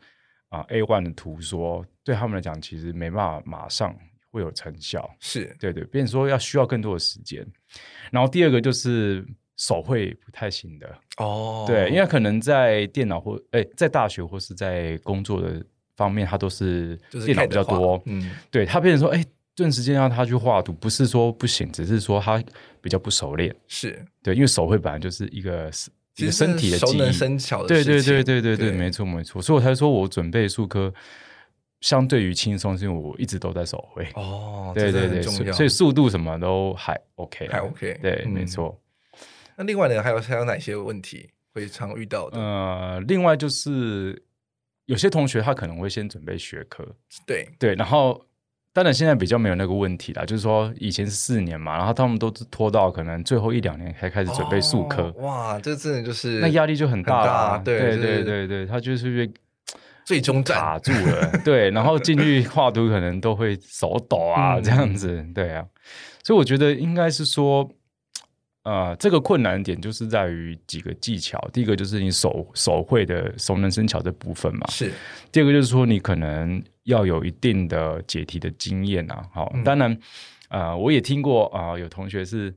啊 A one 的图说，对他们来讲，其实没办法马上。会有成效，是。对对，变成说要需要更多的时间。然后第二个就是手绘不太行的哦，对，因为可能在电脑或哎在大学或是在工作的方面，他都是电脑比较多，嗯，对他变成说哎，这段时间让他去画图，不是说不行，只是说他比较不熟练，是。对，因为手绘本来就是一个一个身体的技能，生巧的，对对对对对对，没错没错，所以我才说我准备数科。相对于轻松，是因为我一直都在手绘哦，对对对，所以速度什么都还 OK，还 OK，对，嗯、没错。那另外呢，还有还有哪些问题会常遇到的？呃，另外就是有些同学他可能会先准备学科，对。对，然后当然现在比较没有那个问题啦，就是说以前是四年嘛，然后他们都拖到可能最后一两年才开始准备数科，哦，哇，这真的就是那压力就很大了，对对对对对，他就是。最终卡住了，对，然后进去画图可能都会手抖啊，这样子，对啊，所以我觉得应该是说，呃，这个困难点就是在于几个技巧，第一个就是你手手绘的熟能生巧这部分嘛，是，第二个就是说你可能要有一定的解题的经验啊，好，当然，呃，我也听过啊，呃，有同学是。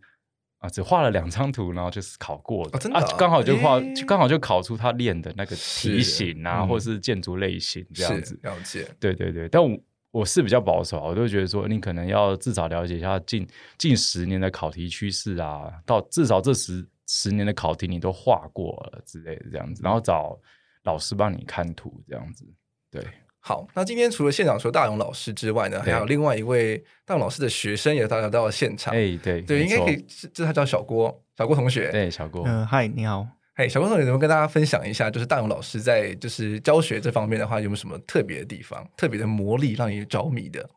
啊，只画了两张图，然后就是考过了，啊，刚好就画，就刚好就考出他练的那个题型啊，或是建筑类型这样子。了解，对对对。但我我是比较保守，我就觉得说，你可能要至少了解一下近近十年的考题趋势啊，到至少这十十年的考题你都画过了之类的这样子，然后找老师帮你看图这样子，对。好，那今天除了现场除了大勇老师之外呢，还有另外一位大勇老师的学生也到到了现场。哎，对对，应该可以，这他叫小郭，小郭同学。对，小郭。嗯，嗨，你好。嘿，小郭同学，能不能跟大家分享一下，就是大勇老师在就是教学这方面的话，有没有什么特别的地方，特别的魔力让你着迷的？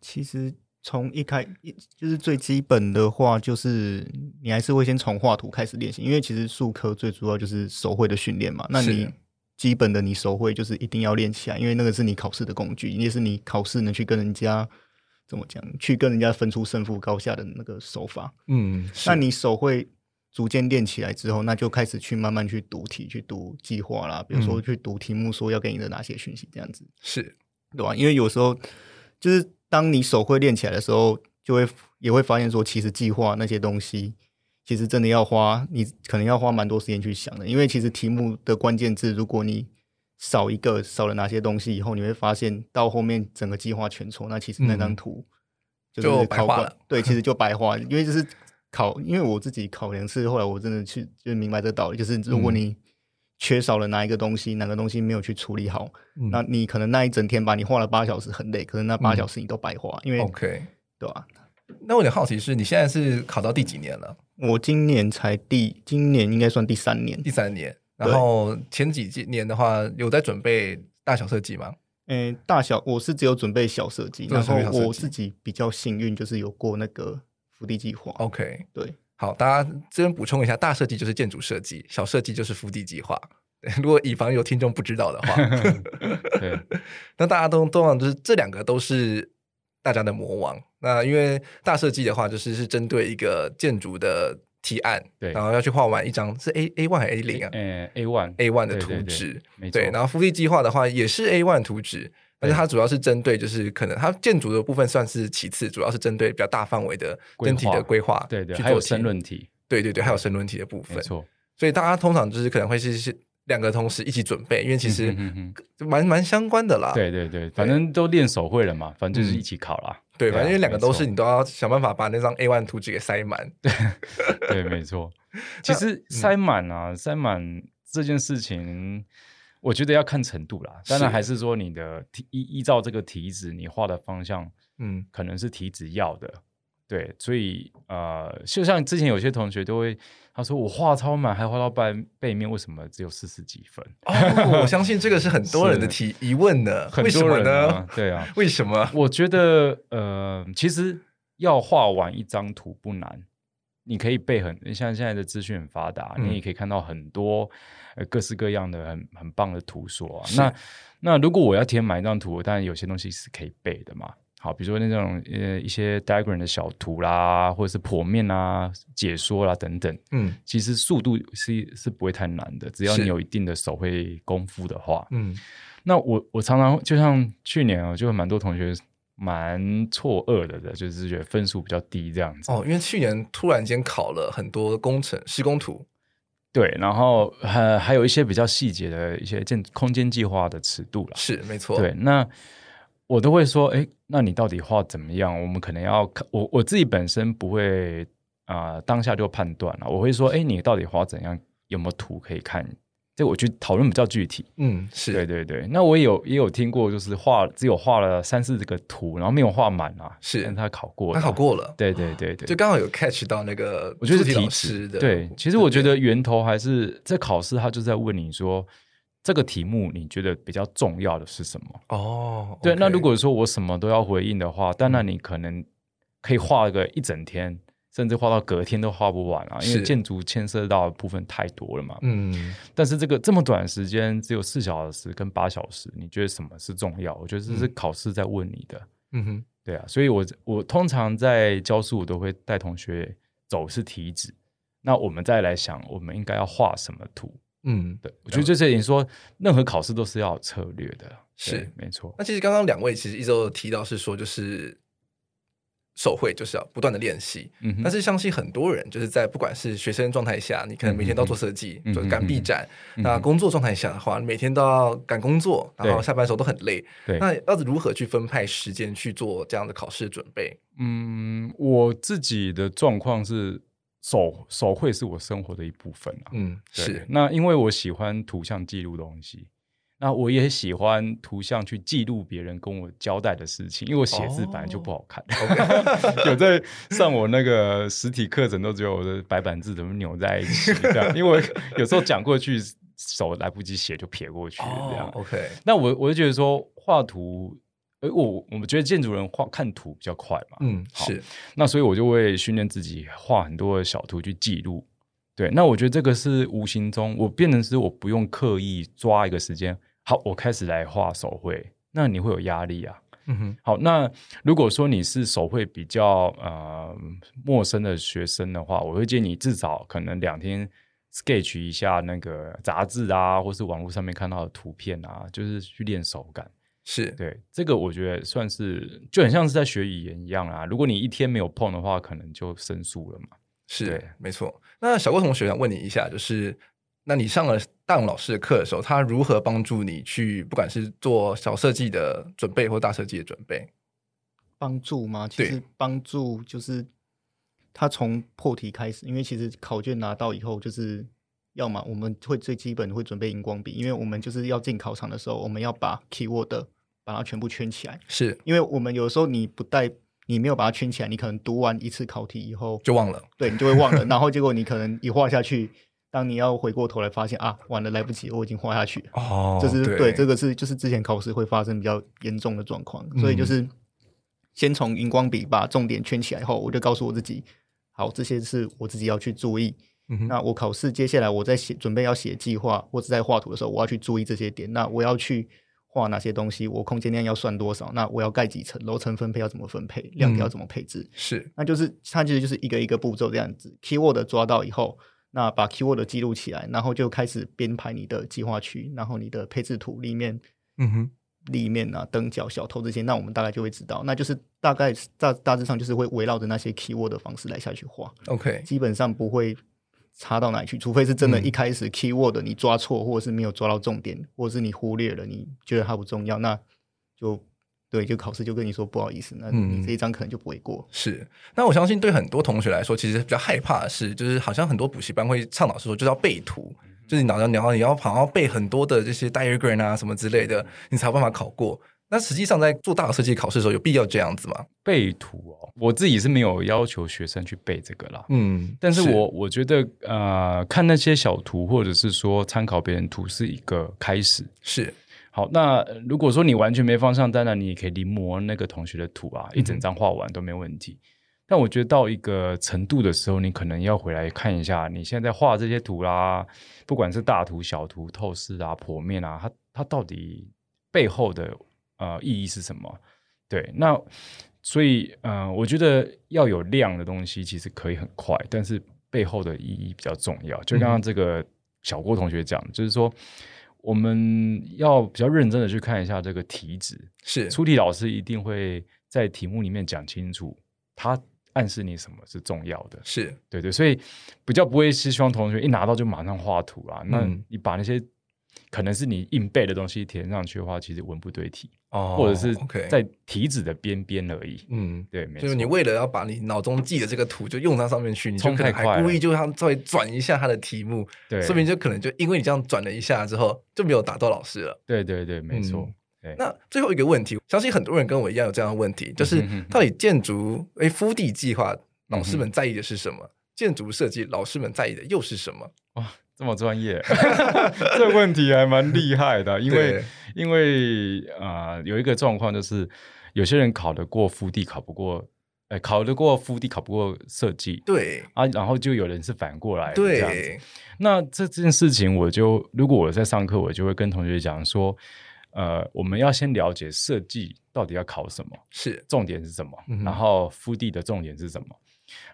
其实从一开一就是最基本的话，就是你还是会先从画图开始练习，因为其实术科最主要就是手绘的训练嘛。那你基本的你手绘就是一定要练起来，因为那个是你考试的工具，也是你考试能去跟人家怎么讲，去跟人家分出胜负高下的那个手法。嗯，那你手绘逐渐练起来之后，那就开始去慢慢去读题，去读计划啦，比如说去读题目说要给你的哪些讯息，这样子是对吧？因为有时候就是当你手绘练起来的时候，就会也会发现说，其实计划那些东西。其实真的要花，你可能要花蛮多时间去想的，因为其实题目的关键字，如果你少一个，少了哪些东西以后，你会发现到后面整个计划全错，那其实那张图就是白画了。对，其实就白画，因为就是考，因为我自己考两次，后来我真的去就明白这个道理，就是如果你缺少了哪一个东西，哪个东西没有去处理好，嗯、那你可能那一整天吧，你画了八小时很累，可是那八小时你都白花，嗯、因为 OK 对吧？那我有点好奇是，你现在是考到第几年了？我今年才第，今年应该算第三年。第三年，然后前几年的话，有在准备大小设计吗？嗯，大小我是只有准备小设计，然后我自己比较幸运，就是有过那个福地计划。OK，对，好，大家这边补充一下，大设计就是建筑设计，小设计就是福地计划。如果以防有听众不知道的话，对，那大家都通常就是这两个都是。大家的魔王，那因为大设计的话，就是是针对一个建筑的提案，对，然后要去画完一张是 A A one 还是 A 零啊？嗯，A one A one 的图纸，对，对，对，对，然后福利计划的话也是 A one 图纸，但是它主要是针对就是可能它建筑的部分算是其次，主要是针对比较大范围的整体的规划，对对，还有申论题，对对对，还有申论题的部分，没错，所以大家通常就是可能会是是。两个同时一起准备，因为其实蛮蛮相关的啦。对对对，反正都练手绘了嘛，反正就是一起考啦。对，反正因为两个都是，你都要想办法把那张 A one 图纸给塞满。对，没错。其实塞满啊，塞满这件事情，我觉得要看程度啦。当然还是说你的题依依照这个题子，你画的方向，嗯，可能是题子要的。对，所以呃，就像之前有些同学都会。他说：“我画超满，还画到半背面，为什么只有四十几分？”哦，我相信这个是很多人的 提疑问的。很多人呢？对啊，为什么？我觉得呃，其实要画完一张图不难，你可以背很像现在的资讯很发达，嗯、你也可以看到很多呃各式各样的很很棒的图说啊。那那如果我要填满一张图，当然有些东西是可以背的嘛。好，比如说那种呃一些 diagram 的小图啦，或者是剖面啊、解说啦等等，嗯，其实速度是是不会太难的，只要你有一定的手绘功夫的话，嗯，那我我常常就像去年啊，就蛮多同学蛮错愕的的，就是觉得分数比较低这样子。哦，因为去年突然间考了很多工程施工图，对，然后还还有一些比较细节的一些建空间计划的尺度了，是没错，对，那。我都会说，哎，那你到底画怎么样？我们可能要看我我自己本身不会啊、呃，当下就判断了。我会说，哎，你到底画怎样？有没有图可以看？这我去讨论比较具体。嗯，是对对对。那我也有也有听过，就是画只有画了三四个图，然后没有画满啊。是，但他考过了，他考过了。对对对对，就刚好有 catch 到那个，我觉得是题词的。对，其实我觉得源头还是在考试，他就在问你说。这个题目你觉得比较重要的是什么？哦，对，那如果说我什么都要回应的话，当然你可能可以画个一整天，甚至画到隔天都画不完啊，因为建筑牵涉到的部分太多了嘛。嗯，但是这个这么短时间，只有四小时跟八小时，你觉得什么是重要？我觉得这是考试在问你的。嗯哼，对啊，所以我我通常在教书，我都会带同学走是题纸，那我们再来想，我们应该要画什么图。嗯，对，我觉得这是你说，任何考试都是要有策略的，是没错。那其实刚刚两位其实一直都提到是说，就是手绘就是要不断的练习。嗯，但是相信很多人就是在不管是学生状态下，你可能每天都要做设计，嗯、做赶毕展；嗯、那工作状态下的话，每天都要赶工作，然后下班的时候都很累。对，那要如何去分派时间去做这样的考试准备？嗯，我自己的状况是。手手绘是我生活的一部分啊，嗯，对是。那因为我喜欢图像记录东西，那我也喜欢图像去记录别人跟我交代的事情，因为我写字本来就不好看。哦、有在上我那个实体课程，都只有我的白板字怎么扭在一起这样，因为有时候讲过去手来不及写就撇过去这样。哦、OK，那我我就觉得说画图。我我们觉得建筑人画看图比较快嘛，嗯，是。那所以我就会训练自己画很多的小图去记录，对，那我觉得这个是无形中我变成是我不用刻意抓一个时间，好，我开始来画手绘，那你会有压力啊。嗯哼，好，那如果说你是手绘比较呃陌生的学生的话，我会建议你至少可能两天 sketch 一下那个杂志啊，或是网络上面看到的图片啊，就是去练手感。是对，这个我觉得算是就很像是在学语言一样啊。如果你一天没有碰的话，可能就生疏了嘛。是，对没错。那小郭同学想问你一下，就是那你上了大勇老师的课的时候，他如何帮助你去不管是做小设计的准备或大设计的准备？帮助吗？其实帮助就是他从破题开始，因为其实考卷拿到以后，就是要么我们会最基本会准备荧光笔，因为我们就是要进考场的时候，我们要把 keyword 把它全部圈起来。是因为我们有时候你不带。你没有把它圈起来，你可能读完一次考题以后就忘了，对，你就会忘了。然后结果你可能一画下去，当你要回过头来发现啊，完了来不及，我已经画下去了。哦，就是对，对，这个是就是之前考试会发生比较严重的状况，所以就是先从荧光笔把重点圈起来后，我就告诉我自己，好，这些是我自己要去注意。嗯，那我考试接下来我在写准备要写计划或者在画图的时候，我要去注意这些点。那我要去。画哪些东西？我空间量要算多少？那我要盖几层？楼层分配要怎么分配？量体要怎么配置？嗯、是，那就是它其实就是一个一个步骤这样子。Keyword 抓到以后，那把 Keyword 记录起来，然后就开始编排你的计划区，然后你的配置图里面，嗯哼，立面啊、灯角、小偷这些，那我们大概就会知道。那就是大概大大致上就是会围绕着那些 Keyword 的方式来下去画。OK，基本上不会。差到哪里去？除非是真的，一开始 keyword 你抓错，嗯、或者是没有抓到重点，或者是你忽略了，你觉得它不重要，那就对，就考试就跟你说不好意思，那你这一张可能就不会过。嗯、是，那我相信对很多同学来说，其实比较害怕的是，就是好像很多补习班会倡导说，就是要背图，就是你脑袋你要你要好像背很多的这些 diagram 啊什么之类的，你才有办法考过。那实际上在做大的设计考试的时候，有必要这样子吗？背图哦，我自己是没有要求学生去背这个啦。嗯，但是我是我觉得呃，看那些小图或者是说参考别人图是一个开始。是好，那如果说你完全没方向，当然你也可以临摹那个同学的图啊，一整张画完都没问题。嗯、但我觉得到一个程度的时候，你可能要回来看一下你现在画这些图啦，不管是大图、小图、透视啊、剖面啊，它它到底背后的。呃，意义是什么？对，那所以呃，我觉得要有量的东西，其实可以很快，但是背后的意义比较重要。就刚刚这个小郭同学讲，嗯、就是说我们要比较认真的去看一下这个题旨。是出题老师一定会在题目里面讲清楚，他暗示你什么是重要的。是对对，所以比较不会是希望同学一拿到就马上画图啊。嗯、那你把那些可能是你硬背的东西填上去的话，其实文不对题。哦，或者是在题旨的边边而已。嗯，对，没错。就是你为了要把你脑中记的这个图就用到上面去，你就可能还故意就让稍微转一下它的题目，对，说明就可能就因为你这样转了一下之后，就没有打到老师了。对对对，没错。那最后一个问题，相信很多人跟我一样有这样的问题，就是到底建筑诶，敷地计划老师们在意的是什么？建筑设计老师们在意的又是什么？哇！这么专业，这个问题还蛮厉害的，因为因为啊、呃，有一个状况就是，有些人考得过复地，考不过，哎，考得过复地，考不过设计，对啊，然后就有人是反过来，对这样子。那这这件事情，我就如果我在上课，我就会跟同学讲说，呃，我们要先了解设计到底要考什么，是重点是什么，嗯、然后复地的重点是什么。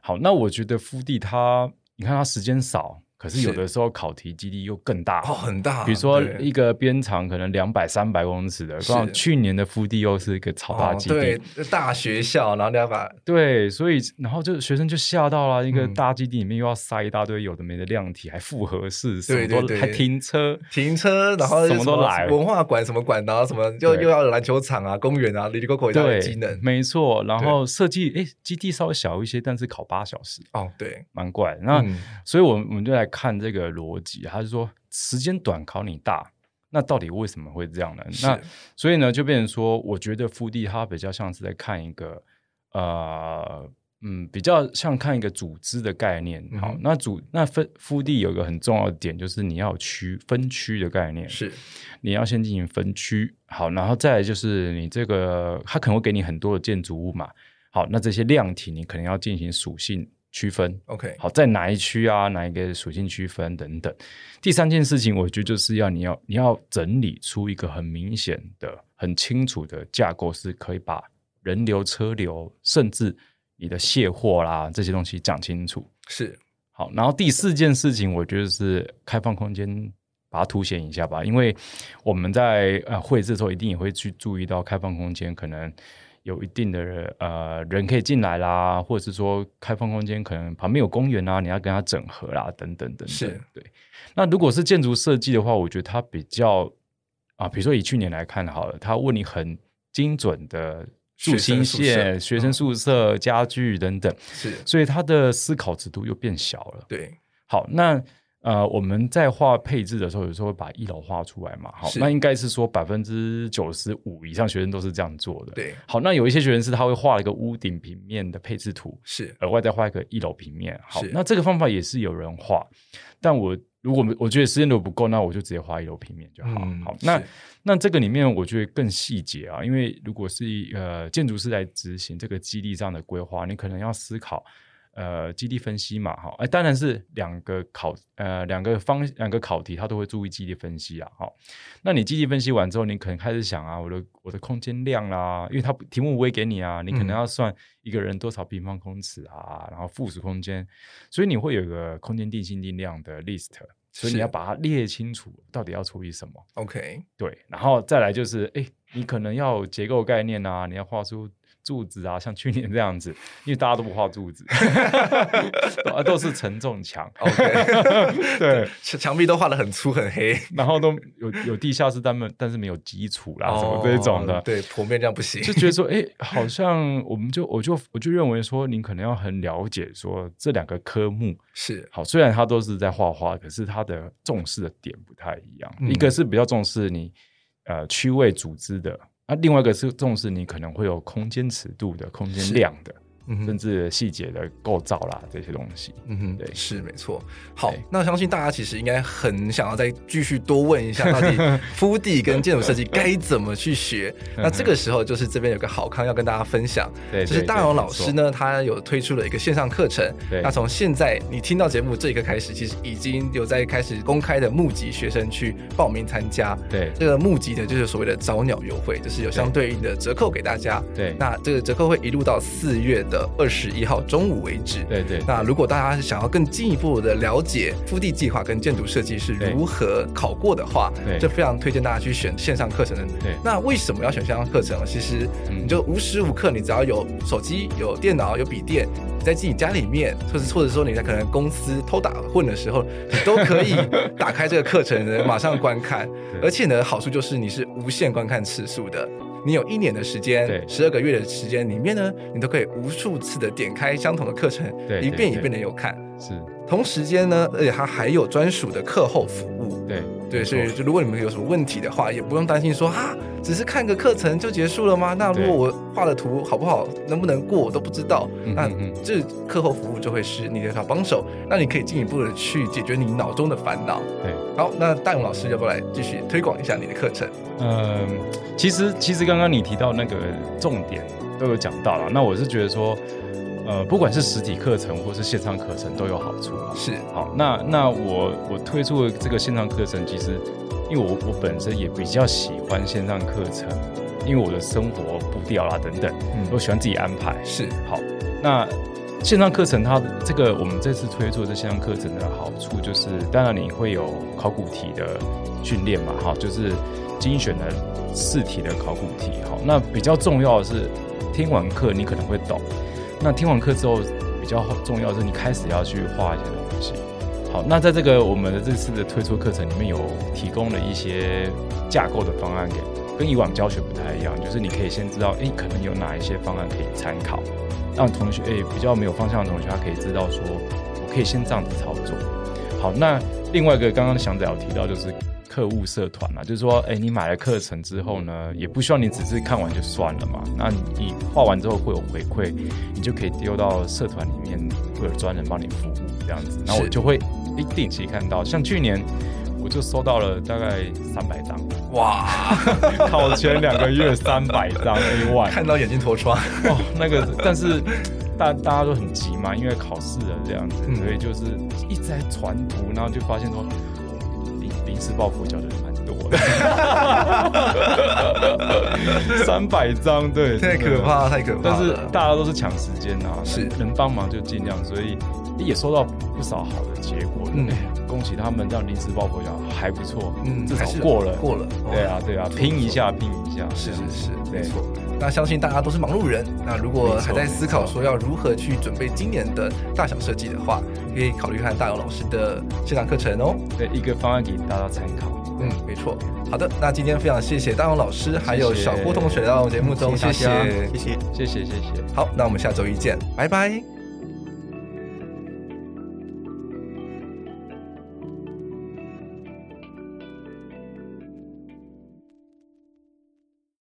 好，那我觉得复地它，你看它时间少。可是有的时候考题基地又更大哦，很大。比如说一个边长可能两百三百公尺的，刚好去年的腹地又是一个超大基地，对，大学校，然后你要把对，所以然后就学生就吓到了，一个大基地里面又要塞一大堆有的没的量体，还复合式，什么都还停车停车，然后什么都来，文化馆什么馆，然后什么又又要篮球场啊、公园啊，里里扣扣一大堆机能，没错。然后设计诶，基地稍微小一些，但是考八小时哦，对，蛮怪。那所以我们我们就来。看这个逻辑，他是说时间短考你大，那到底为什么会这样呢？那所以呢，就变成说，我觉得复地它比较像是在看一个呃嗯，比较像看一个组织的概念。嗯、好，那组那分复地有一个很重要的点，就是你要区分区的概念，是你要先进行分区。好，然后再来就是你这个，它可能会给你很多的建筑物嘛。好，那这些量体你可能要进行属性。区分，OK，好，在哪一区啊，哪一个属性区分等等。第三件事情，我觉得就是要你要你要整理出一个很明显的、很清楚的架构，是可以把人流、车流，甚至你的卸货啦这些东西讲清楚。是，好，然后第四件事情，我觉得是开放空间，把它凸显一下吧，因为我们在呃绘制的时候，一定也会去注意到开放空间可能。有一定的人呃人可以进来啦，或者是说开放空间可能旁边有公园啊，你要跟它整合啦，等等等等。是对。那如果是建筑设计的话，我觉得它比较啊，比如说以去年来看好了，他问你很精准的住新线、学生宿舍、家具等等，是，所以它的思考尺度又变小了。对，好，那。呃，我们在画配置的时候，有时候会把一楼画出来嘛。好，那应该是说百分之九十五以上学生都是这样做的。对，好，那有一些学生是他会画一个屋顶平面的配置图，是额外再画一个一楼平面。好，那这个方法也是有人画，但我如果我觉得时间都不够，那我就直接画一楼平面就好。嗯、好，那那这个里面我觉得更细节啊，因为如果是呃建筑师来执行这个基地上的规划，你可能要思考。呃，基地分析嘛，哈，哎，当然是两个考，呃，两个方，两个考题，他都会注意基地分析啊，哈。那你基地分析完之后，你可能开始想啊，我的我的空间量啦，因为他题目不会给你啊，你可能要算一个人多少平方公尺啊，嗯、然后附属空间，所以你会有一个空间定性定量的 list，所以你要把它列清楚，到底要处理什么？OK，对，然后再来就是，哎，你可能要结构概念啊，你要画出。柱子啊，像去年这样子，因为大家都不画柱子，都，都是承重墙。OK，对，墙壁都画的很粗很黑，然后都有有地下室，但没但是没有基础啦，什么这种的。对，剖面这样不行。就觉得说，哎、欸，好像我们就我就我就认为说，您可能要很了解说这两个科目是好，虽然他都是在画画，可是他的重视的点不太一样。嗯、一个是比较重视你呃区位组织的。那、啊、另外一个是重视你可能会有空间尺度的空间量的。嗯、甚至细节的构造啦，这些东西，嗯哼，对，是没错。好，那我相信大家其实应该很想要再继续多问一下，到底 敷地跟建筑设计该怎么去学？那这个时候就是这边有个好康要跟大家分享，对，就是大荣老师呢，他有推出了一个线上课程。对，那从现在你听到节目这一刻开始，其实已经有在开始公开的募集学生去报名参加。对，这个募集的就是所谓的早鸟优惠，就是有相对应的折扣给大家。对，那这个折扣会一路到四月的。二十一号中午为止。对对。那如果大家是想要更进一步的了解复地计划跟建筑设计是如何考过的话，对，就非常推荐大家去选线上课程的。对。那为什么要选线上课程？其实你就无时无刻，你只要有手机、有电脑、有笔电，你在自己家里面，或者或者说你在可能公司偷打混的时候，你都可以打开这个课程，马上观看。而且呢，好处就是你是无限观看次数的。你有一年的时间，十二个月的时间里面呢，你都可以无数次的点开相同的课程，对，一遍一遍的有看。是，同时间呢，而且它还有专属的课后服务。对对，所以就如果你们有什么问题的话，也不用担心说啊，只是看个课程就结束了吗？那如果我画的图好不好，能不能过，我都不知道。那这课后服务就会是你的小帮手，那你可以进一步的去解决你脑中的烦恼。对，好，那大勇老师要不要来继续推广一下你的课程？嗯，其实其实刚刚你提到那个重点都有讲到了，那我是觉得说，呃，不管是实体课程或是线上课程都有好处。是，好，那那我我推出的这个线上课程，其实因为我我本身也比较喜欢线上课程，因为我的生活步调啦等等，嗯，我喜欢自己安排。是，好，那线上课程它这个我们这次推出的这线上课程的好处就是，当然你会有考古题的训练嘛，哈，就是。精选的试题的考古题，好，那比较重要的是听完课你可能会懂，那听完课之后比较重要的是你开始要去画一些东西，好，那在这个我们的这次的推出课程里面有提供了一些架构的方案给，跟以往教学不太一样，就是你可以先知道，诶，可能有哪一些方案可以参考，让同学，诶，比较没有方向的同学他可以知道说，我可以先这样子操作，好，那另外一个刚刚祥仔有提到就是。课务社团嘛，就是说，哎、欸，你买了课程之后呢，也不需要你只是看完就算了嘛。那你画完之后会有回馈，你就可以丢到社团里面，会有专人帮你服务这样子。然后我就会一定期看到，像去年我就收到了大概三百张，哇，考前两个月三百张，一万，看到眼睛脱窗。哦，那个，但是。大大家都很急嘛，因为考试了这样子，嗯、所以就是一直在传图，然后就发现说临临时抱佛脚的人吗？三百张，对，太可怕，太可怕。但是大家都是抢时间啊，是能帮忙就尽量，所以也收到不少好的结果。嗯，恭喜他们这样临时抱佛脚还不错，嗯，至少过了，过了。对啊，对啊，拼一下，拼一下，是是是，没错。那相信大家都是忙碌人，那如果还在思考说要如何去准备今年的大小设计的话，可以考虑看大勇老师的线上课程哦。对，一个方案给大家参考。嗯，没错。好的，那今天非常谢谢大勇老师，还有小郭同学来到节目中，谢谢，谢谢，谢谢，谢谢。好，那我们下周一见，拜拜。